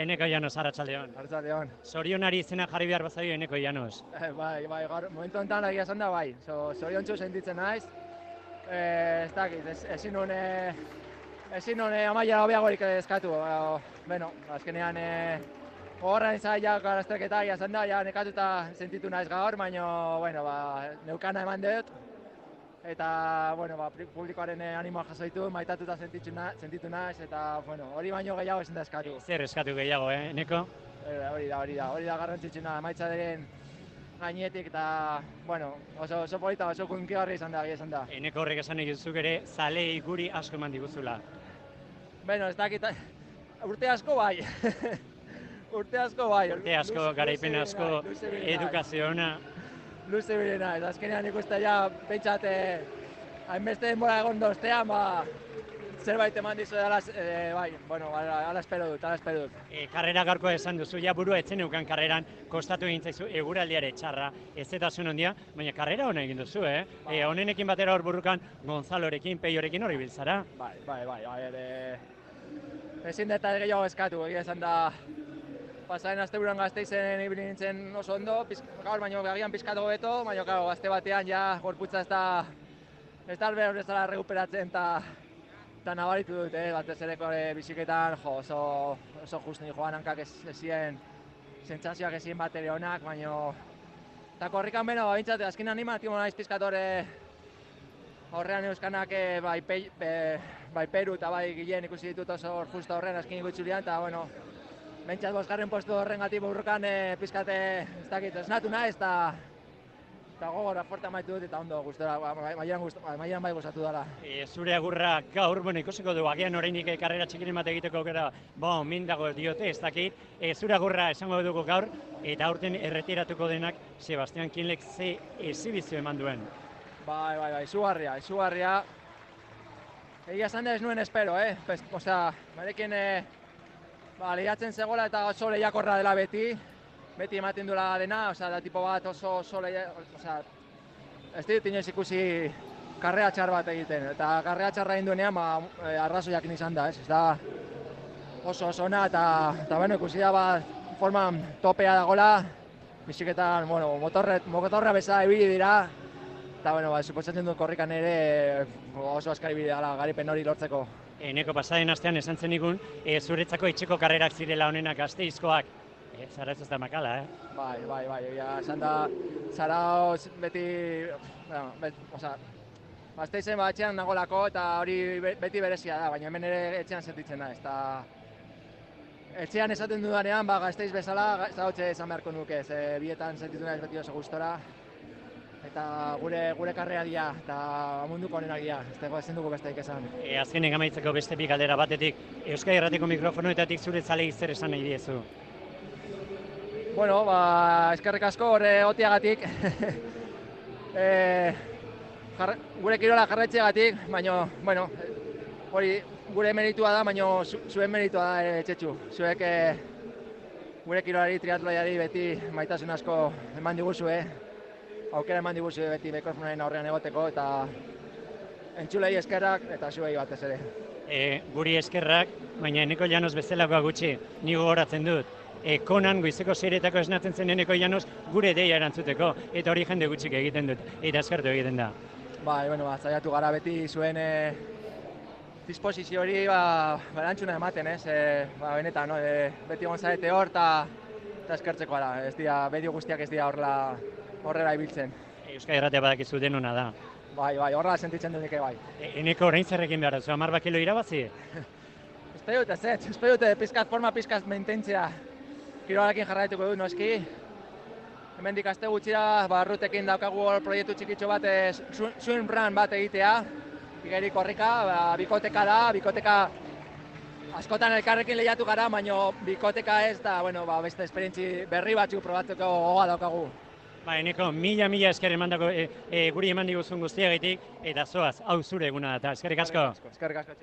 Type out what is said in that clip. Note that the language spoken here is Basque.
Eneko Janos, Arratxaldeon. Arratxaldeon. Zorionari izena jarri behar bazaio Eneko Janos. Eh, bai, bai, gaur, momentu honetan egia esan da bai. So, zorion sentitzen naiz. Eh, ez dakit, ez, ezin eh, ezin eh, amaia hobeagorik eskatu. Bueno, azkenean eh, gogorra izan ja garazterketa egia esan da, ja nekatuta sentitu naiz gaur, baina, bueno, ba, neukana eman dut. Eta, bueno, ba, publikoaren eh, animoa jaso ditu, maitatuta sentitu, na, sentitu naiz, eta, bueno, hori baino gehiago ezin da eskatu. Zer eskatu gehiago, eh, Eneko? Eh, Hori da, hori da, hori da garrantzitsuna, emaitzaren gainetik eta, bueno, oso, oso polita, oso kunkigarri izan da, izan da. Eneko horrek esan egizuk ere, zalei guri asko eman diguzula. Bueno, ez dakit, urte asko bai. urte asko bai. Urte asko, garaipen asko, edukazio ona. Luze birena, eta azkenean ikuste ja, pentsat, eh, hainbeste denbora egon doztean, ba, zerbait eman dizu dela, eh, bai, bueno, ala, espero dut, ala espero dut. E, karrera garko esan duzu, ja burua etzen eukan karreran, kostatu egin zaizu eguraldiare txarra, ez eta zuen ondia, baina karrera hona egin duzu, eh? E, honenekin batera hor burrukan, Gonzalorekin, Peiorekin hori biltzara. Bai, bai, bai, bai, ere... Ezin deta gehiago eskatu, egia esan da... Pasaren asteburuan gazteizen ibili nintzen oso ondo, pizk, gaur baino agian pizkatu hobeto, baina claro, gazte batean ja gorputza ez da... Ez da ez dela recuperatzen eta... Eta nabaritu dut, eh, batez ere kore biziketan, jo, oso, oso justu joan hankak ez, ez ziren, sentsazioak ez ziren bat ere onak, baina... Eta korrikan beno, bintzat, azken animatio naiz pizkatore Horrean euskanak eh, bai, pe, bai Peru eta bai Gilen ikusi ditut oso justo horren azken itzulian, eta bueno, bentsat bosgarren postu horren gati burrukan e, pizkate, ez dakit, esnatu naiz, eta eta gogora fuerte amaitu dut eta ondo gustora, ba, ma- mailan, gust, mailan bai gustatu dela. E, zure agurra gaur, bueno, ikusiko du, agian oraindik eh, karrera txikiren bat egiteko aukera, bon, min dago diote, ez dakit, e, zure agurra esango dugu gaur, eta aurten erretiratuko denak Sebastian Kinlek ze ezibizio eman duen. Bai, bai, bai, izugarria, izugarria. Egia esan ez nuen espero, eh? Pes, osea, barekin, eh, ba, lehiatzen zegoela eta oso lehiakorra dela beti. Beti ematen duela dena, osea, da tipo bat oso, oso lehia, osea, ez dut inoiz ikusi karrea txar bat egiten. Eta karrea txarra egin duenean, ba, eh, arrazoiak izan da, ez? Ez da oso oso ona, eta, eta bueno, ikusi da, ba, forman topea dagola, biziketan, bueno, motorre, motorra bezala ibili dira, Eta, bueno, ba, suposatzen dut korrikan ere oso askari bide dela garipen hori lortzeko. Eneko pasaden astean esan zenikun, e, zuretzako etxeko karrerak zirela honenak gazteizkoak. E, zara ez da makala, eh? Bai, bai, bai, egia, esan da, zaraoz beti, bueno, bet, oza, Gasteizen ba, etxean nagolako eta hori be- beti berezia da, baina hemen ere etxean sentitzen da, eta etxean esaten dudanean, ba, gazteiz bezala, zautxe esan beharko nuke, ze bietan sentitu naiz beti oso gustora, eta gure gure karrea dira, eta munduko onenak dira, ez dago ezin dugu besteik esan. E, azkenen amaitzeko beste bi galdera batetik, Euskadi Erratiko mikrofonoetatik zure zalei zer esan nahi diezu. Bueno, ba, eskerrik asko horre otiagatik. e, jarra, gure kirola jarraitzeagatik, baino, bueno, hori gure meritua da, baino zu, zuen meritua da ere txetxu. Zuek e, gure kirolari triatloiari beti maitasun asko eman diguzue, aukera eman diguzue beti mikrofonaren aurrean egoteko, eta entzulei eskerrak eta zuei batez ere. E, guri eskerrak, baina eneko janos bezalakoa gutxi, ni gogoratzen dut. E, konan goizeko zeiretako esnatzen zen eneko janos gure deia erantzuteko, eta hori jende gutxik egiten dut, eta eskertu egiten da. Bai, bueno, ba, zaiatu gara beti zuen e, disposizio hori ba, ba, erantzuna ematen, ez? E, ba, benetan, no? e, beti egon zarete hor eta eskertzeko gara. Ez dira, medio guztiak ez dira horrela horrela ibiltzen. Euskadi Erratea badakizu denona da. Bai, bai, horrela sentitzen dut nik ere bai. E, eneko orain zer egin behar duzu, hamar bakilo irabazi? Espero dut ez, ez, espero dut pizkat forma pizkat mantentzea. Kirolarekin jarraituko dut, noski. Hemendik aste gutxira, ba, rutekin daukagu hor proiektu txikitxo bat, e, swim- run bat egitea. Igeri korrika, ba, bikoteka da, bikoteka askotan elkarrekin lehiatu gara, baino bikoteka ez da, bueno, ba, beste esperientzi berri batzuk probatzeko gogoa daukagu. Ba, eneko, mila mila esker emandako e, e, guri eman diguzun guztiagatik, eta zoaz, hau zure eguna da, eskerrik asko. Eskerrik asko.